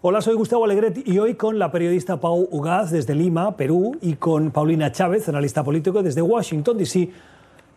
Hola, soy Gustavo Alegret y hoy con la periodista Pau Ugaz desde Lima, Perú, y con Paulina Chávez, analista político desde Washington, D.C.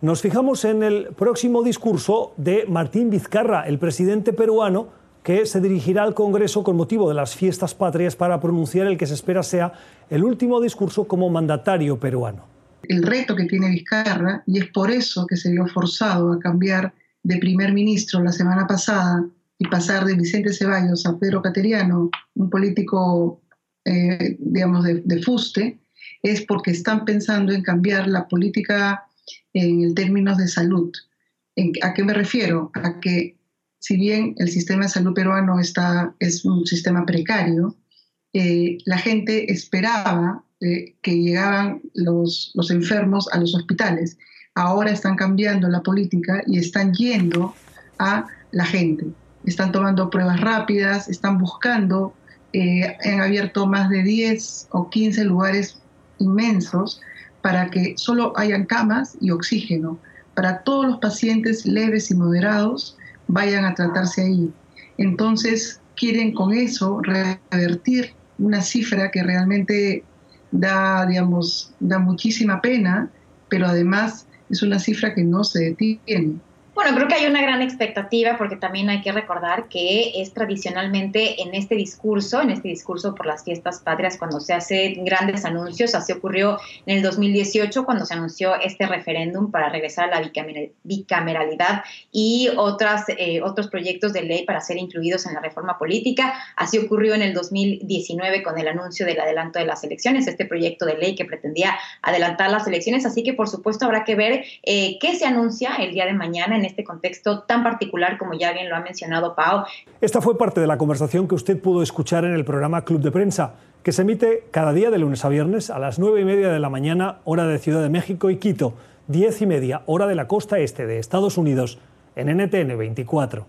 Nos fijamos en el próximo discurso de Martín Vizcarra, el presidente peruano, que se dirigirá al Congreso con motivo de las fiestas patrias para pronunciar el que se espera sea el último discurso como mandatario peruano. El reto que tiene Vizcarra, y es por eso que se vio forzado a cambiar de primer ministro la semana pasada y pasar de Vicente Ceballos a Pedro Cateriano, un político, eh, digamos, de, fuste, es porque están pensando en cambiar la política en términos de salud. ¿A qué me refiero? A que si bien el sistema de salud peruano está, es un sistema precario, eh, la gente esperaba eh, que llegaban los, los enfermos a los hospitales. Ahora están cambiando la política y están yendo a la gente están tomando pruebas rápidas, están buscando, eh, han abierto más de 10 o 15 lugares inmensos para que solo hayan camas y oxígeno, para todos los pacientes leves y moderados vayan a tratarse ahí. Entonces quieren con eso revertir una cifra que realmente da, digamos, da muchísima pena, pero además es una cifra que no se detiene. Bueno, creo que hay una gran expectativa porque también hay que recordar que es tradicionalmente en este discurso, en este discurso por las fiestas patrias, cuando se hacen grandes anuncios, así ocurrió en el 2018 cuando se anunció este referéndum para regresar a la bicameralidad y otras, eh, otros proyectos de ley para ser incluidos en la reforma política. Así ocurrió en el 2019 con el anuncio del adelanto de las elecciones, este proyecto de ley que pretendía adelantar las elecciones. Así que, por supuesto, habrá que ver eh, qué se anuncia el día de mañana este contexto tan particular como ya bien lo ha mencionado Pau. Esta fue parte de la conversación que usted pudo escuchar en el programa Club de Prensa, que se emite cada día de lunes a viernes a las nueve y media de la mañana, hora de Ciudad de México y Quito, diez y media, hora de la costa este de Estados Unidos, en NTN 24.